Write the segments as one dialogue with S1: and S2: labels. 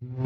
S1: 快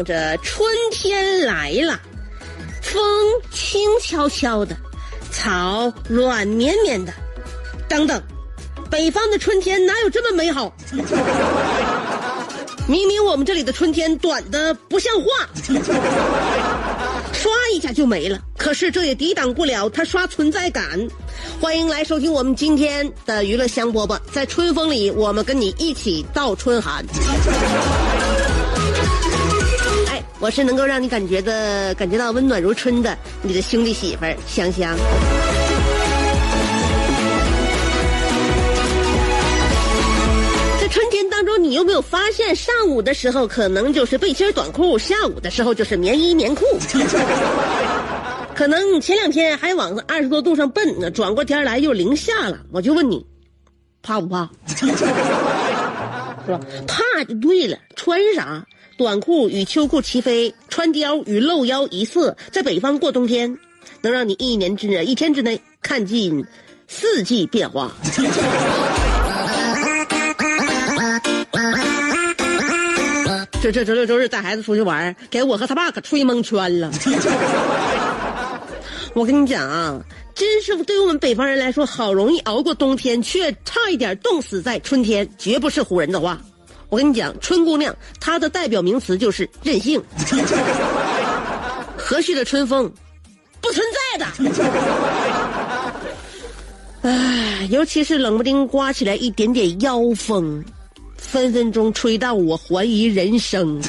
S2: 望着，春天来了，风轻悄悄的，草软绵绵的。等等，北方的春天哪有这么美好？明明我们这里的春天短的不像话，刷一下就没了。可是这也抵挡不了它刷存在感。欢迎来收听我们今天的娱乐香饽饽，在春风里，我们跟你一起倒春寒。我是能够让你感觉的感觉到温暖如春的你的兄弟媳妇儿香香。在春天当中，你有没有发现，上午的时候可能就是背心短裤，下午的时候就是棉衣棉裤。可能前两天还往二十多度上奔呢，转过天来又零下了。我就问你，怕不怕？是吧？怕就对了。穿啥？短裤与秋裤齐飞，穿貂与露腰一色。在北方过冬天，能让你一年之内、一天之内看尽四季变化。这这周六周日带孩子出去玩，给我和他爸可吹蒙圈了。我跟你讲啊，真是对于我们北方人来说，好容易熬过冬天，却差一点冻死在春天，绝不是唬人的话。我跟你讲，春姑娘她的代表名词就是任性。和煦的春风，不存在的。唉，尤其是冷不丁刮起来一点点妖风，分分钟吹到我怀疑人生。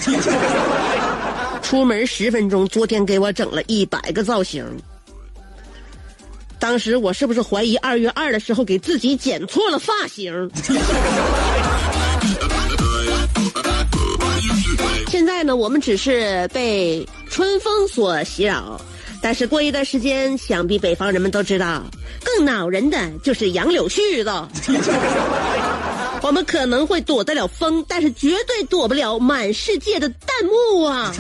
S2: 出门十分钟，昨天给我整了一百个造型。当时我是不是怀疑二月二的时候给自己剪错了发型？现在呢，我们只是被春风所袭扰，但是过一段时间，想必北方人们都知道，更恼人的就是杨柳絮了。我们可能会躲得了风，但是绝对躲不了满世界的弹幕啊！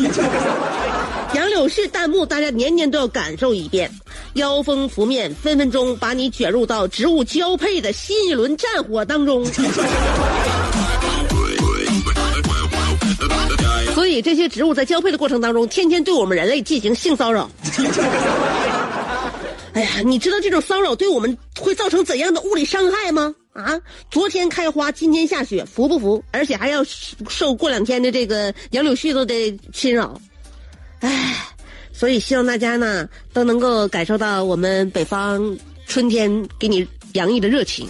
S2: 杨柳絮弹幕，大家年年都要感受一遍。妖风拂面，分分钟把你卷入到植物交配的新一轮战火当中。这些植物在交配的过程当中，天天对我们人类进行性骚扰。哎呀，你知道这种骚扰对我们会造成怎样的物理伤害吗？啊，昨天开花，今天下雪，服不服？而且还要受过两天的这个杨柳絮子的侵扰。哎，所以希望大家呢都能够感受到我们北方春天给你洋溢的热情。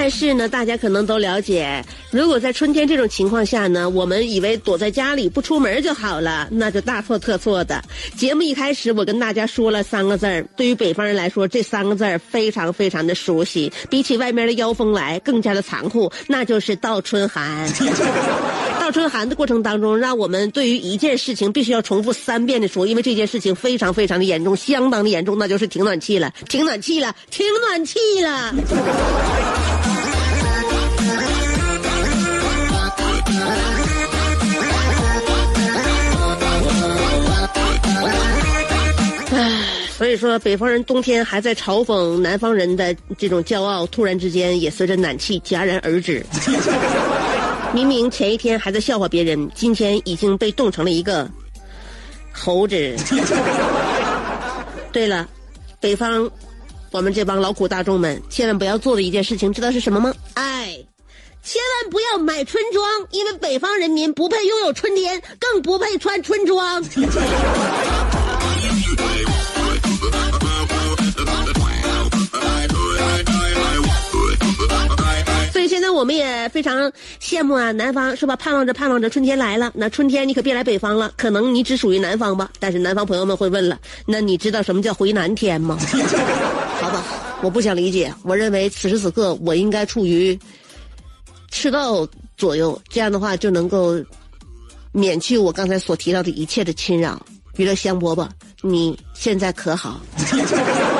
S2: 但是呢，大家可能都了解，如果在春天这种情况下呢，我们以为躲在家里不出门就好了，那就大错特错的。节目一开始，我跟大家说了三个字儿，对于北方人来说，这三个字儿非常非常的熟悉，比起外面的妖风来更加的残酷，那就是倒春寒。春寒的过程当中，让我们对于一件事情必须要重复三遍的说，因为这件事情非常非常的严重，相当的严重，那就是停暖气了，停暖气了，停暖气了。哎，所以说北方人冬天还在嘲讽南方人的这种骄傲，突然之间也随着暖气戛然而止。明明前一天还在笑话别人，今天已经被冻成了一个猴子。对了，北方我们这帮劳苦大众们千万不要做的一件事情，知道是什么吗？哎，千万不要买春装，因为北方人民不配拥有春天，更不配穿春装。以现在我们也非常羡慕啊，南方是吧？盼望着盼望着春天来了，那春天你可别来北方了，可能你只属于南方吧。但是南方朋友们会问了，那你知道什么叫回南天吗？好吧，我不想理解。我认为此时此刻我应该处于赤道左右，这样的话就能够免去我刚才所提到的一切的侵扰。娱乐香饽饽，你现在可好？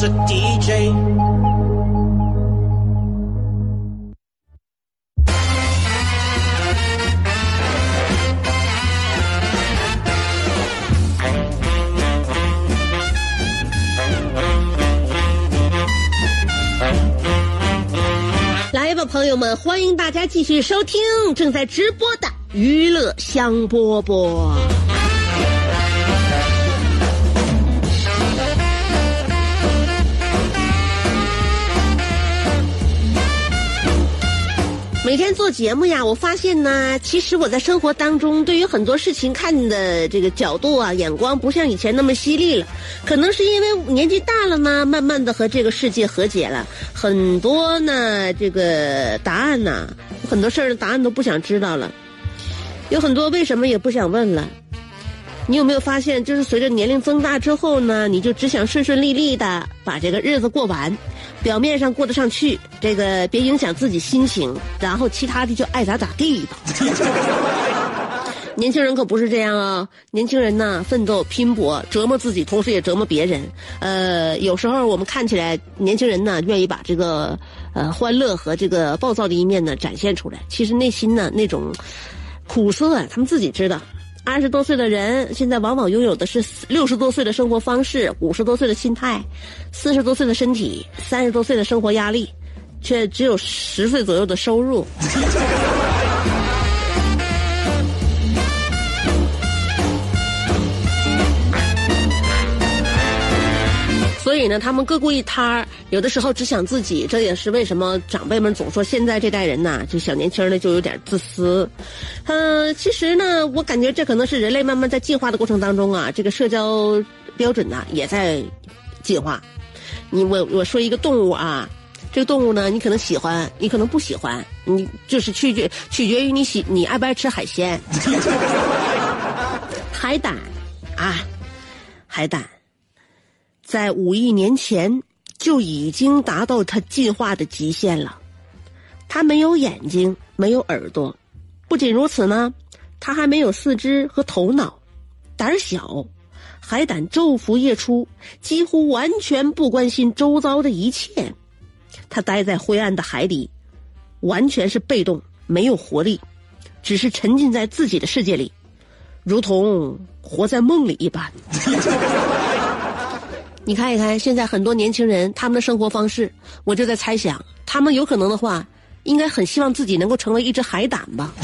S3: 是 DJ。
S2: 来吧，朋友们，欢迎大家继续收听正在直播的娱乐香饽饽。每天做节目呀，我发现呢，其实我在生活当中对于很多事情看的这个角度啊、眼光，不像以前那么犀利了。可能是因为年纪大了呢，慢慢的和这个世界和解了，很多呢这个答案呢，很多事儿的答案都不想知道了，有很多为什么也不想问了。你有没有发现，就是随着年龄增大之后呢，你就只想顺顺利利的把这个日子过完，表面上过得上去，这个别影响自己心情，然后其他的就爱咋咋地吧。年轻人可不是这样啊！年轻人呢，奋斗拼搏，折磨自己，同时也折磨别人。呃，有时候我们看起来，年轻人呢，愿意把这个呃欢乐和这个暴躁的一面呢展现出来，其实内心呢那种苦涩啊，他们自己知道。二十多岁的人，现在往往拥有的是六十多岁的生活方式，五十多岁的心态，四十多岁的身体，三十多岁的生活压力，却只有十岁左右的收入。所以呢，他们各顾一摊儿，有的时候只想自己，这也是为什么长辈们总说现在这代人呐，就小年轻的就有点自私。嗯，其实呢，我感觉这可能是人类慢慢在进化的过程当中啊，这个社交标准呐也在进化。你我我说一个动物啊，这个动物呢，你可能喜欢，你可能不喜欢，你就是取决取决于你喜你爱不爱吃海鲜。海胆啊，海胆。在五亿年前就已经达到它进化的极限了。它没有眼睛，没有耳朵，不仅如此呢，它还没有四肢和头脑，胆小。海胆昼伏夜出，几乎完全不关心周遭的一切。它待在灰暗的海底，完全是被动，没有活力，只是沉浸在自己的世界里，如同活在梦里一般。你看一看，现在很多年轻人他们的生活方式，我就在猜想，他们有可能的话，应该很希望自己能够成为一只海胆吧。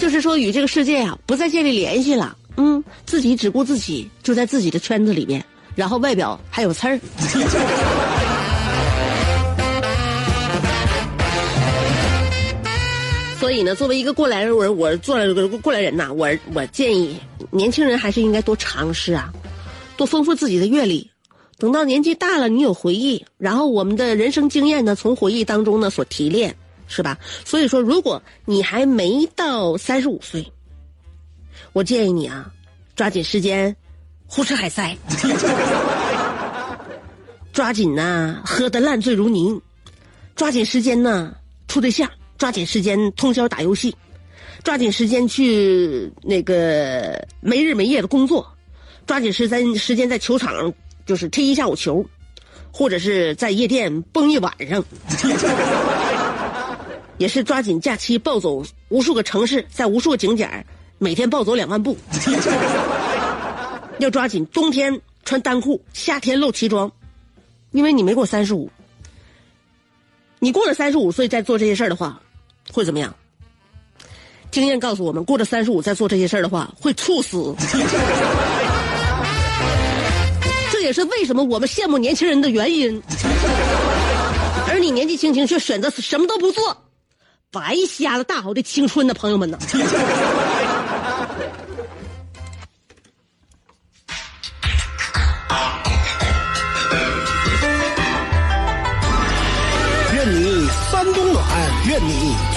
S2: 就是说，与这个世界啊不再建立联系了，嗯，自己只顾自己，就在自己的圈子里面，然后外表还有刺儿。以呢，作为一个过来人，我我做了个过来人呐，我我建议年轻人还是应该多尝试啊，多丰富自己的阅历。等到年纪大了，你有回忆，然后我们的人生经验呢，从回忆当中呢所提炼，是吧？所以说，如果你还没到三十五岁，我建议你啊，抓紧时间胡吃海塞，抓紧呐喝得烂醉如泥，抓紧时间呢处对象。抓紧时间通宵打游戏，抓紧时间去那个没日没夜的工作，抓紧时间时间在球场就是踢一下午球，或者是在夜店蹦一晚上，也是抓紧假期暴走无数个城市，在无数个景点每天暴走两万步，要抓紧冬天穿单裤，夏天露脐装，因为你没过三十五，你过了三十五岁再做这些事儿的话。会怎么样？经验告诉我们，过了三十五再做这些事儿的话，会猝死。这也是为什么我们羡慕年轻人的原因。而你年纪轻轻却选择什么都不做，白瞎了大好的青春的朋友们呢？
S4: 愿你三冬暖，愿你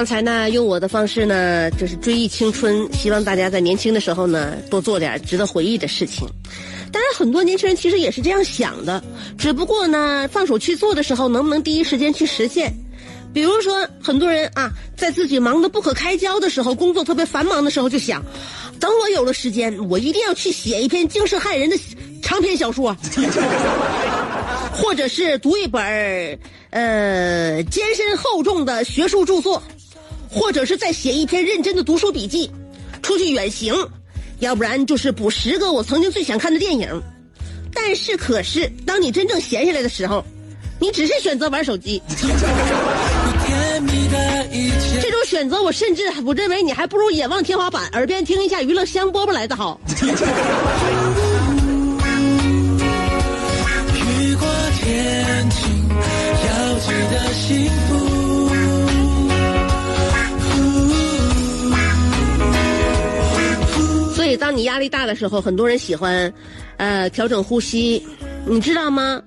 S2: 刚才呢，用我的方式呢，就是追忆青春，希望大家在年轻的时候呢，多做点值得回忆的事情。当然，很多年轻人其实也是这样想的，只不过呢，放手去做的时候，能不能第一时间去实现？比如说，很多人啊，在自己忙得不可开交的时候，工作特别繁忙的时候，就想，等我有了时间，我一定要去写一篇惊世骇人的长篇小说，或者是读一本儿呃艰深厚重的学术著作，或者是再写一篇认真的读书笔记，出去远行，要不然就是补十个我曾经最想看的电影。但是，可是当你真正闲下来的时候，你只是选择玩手机。
S5: 甜蜜的一切，
S2: 这种选择，我甚至我认为你还不如眼望天花板，耳边听一下娱乐香饽饽来的好。
S5: 雨过天晴，要记得幸福。
S2: 以，当你压力大的时候，很多人喜欢，呃，调整呼吸。你知道吗？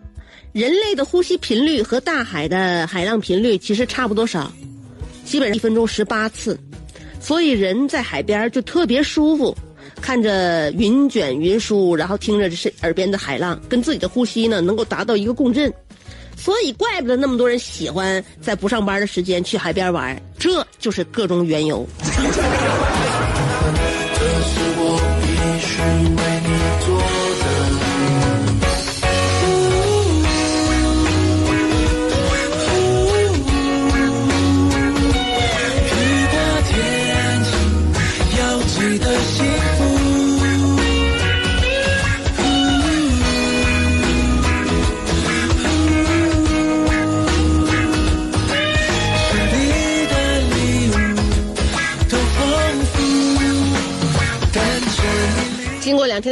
S2: 人类的呼吸频率和大海的海浪频率其实差不多少，基本上一分钟十八次。所以人在海边就特别舒服，看着云卷云舒，然后听着是耳边的海浪，跟自己的呼吸呢能够达到一个共振。所以，怪不得那么多人喜欢在不上班的时间去海边玩，这就是个中缘由。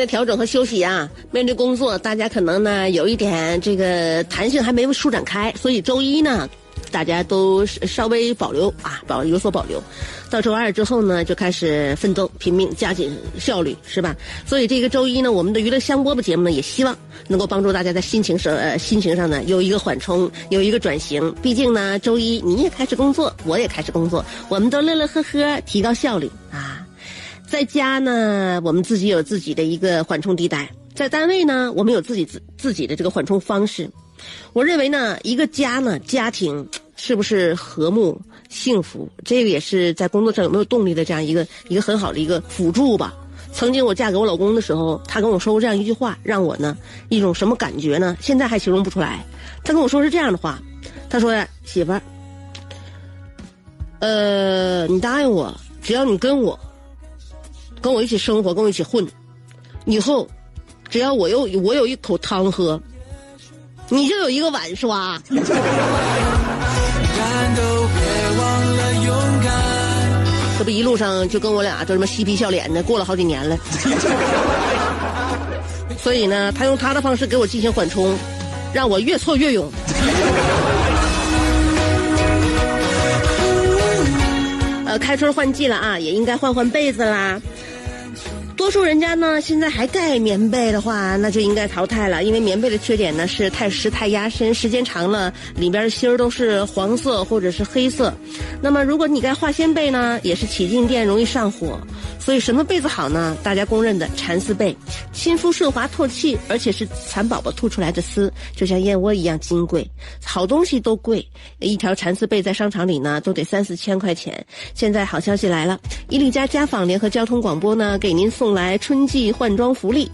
S2: 在调整和休息啊，面对工作，大家可能呢有一点这个弹性还没舒展开，所以周一呢，大家都稍微保留啊，保有所保留。到周二之后呢，就开始奋斗、拼命、加紧效率，是吧？所以这个周一呢，我们的娱乐香饽饽节目呢，也希望能够帮助大家在心情上、呃心情上呢有一个缓冲，有一个转型。毕竟呢，周一你也开始工作，我也开始工作，我们都乐乐呵呵，提高效率啊。在家呢，我们自己有自己的一个缓冲地带；在单位呢，我们有自己自自己的这个缓冲方式。我认为呢，一个家呢，家庭是不是和睦幸福，这个也是在工作上有没有动力的这样一个一个很好的一个辅助吧。曾经我嫁给我老公的时候，他跟我说过这样一句话，让我呢一种什么感觉呢？现在还形容不出来。他跟我说是这样的话，他说：“媳妇儿，呃，你答应我，只要你跟我。”跟我一起生活，跟我一起混，以后只要我有我有一口汤喝，你就有一个碗刷。这不一路上就跟我俩就这么嬉皮笑脸的过了好几年了。所以呢，他用他的方式给我进行缓冲，让我越挫越勇。呃，开春换季了啊，也应该换换被子啦。多数人家呢，现在还盖棉被的话，那就应该淘汰了，因为棉被的缺点呢是太湿太压身，时间长了里边的芯儿都是黄色或者是黑色。那么如果你盖化纤被呢，也是起静电，容易上火。所以什么被子好呢？大家公认的蚕丝被，亲肤顺滑透气，而且是蚕宝宝吐出来的丝，就像燕窝一样金贵。好东西都贵，一条蚕丝被在商场里呢都得三四千块钱。现在好消息来了，伊利家家纺联合交通广播呢给您送来春季换装福利，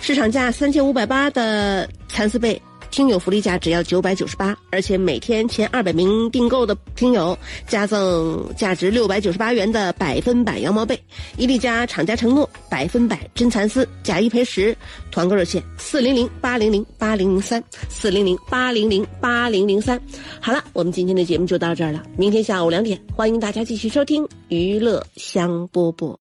S2: 市场价三千五百八的蚕丝被。听友福利价只要九百九十八，而且每天前二百名订购的听友加赠价值六百九十八元的百分百羊毛被。伊利家厂家承诺百分百真蚕丝，假一赔十。团购热线四零零八零零八零零三四零零八零零八零零三。好了，我们今天的节目就到这儿了。明天下午两点，欢迎大家继续收听娱乐香饽饽。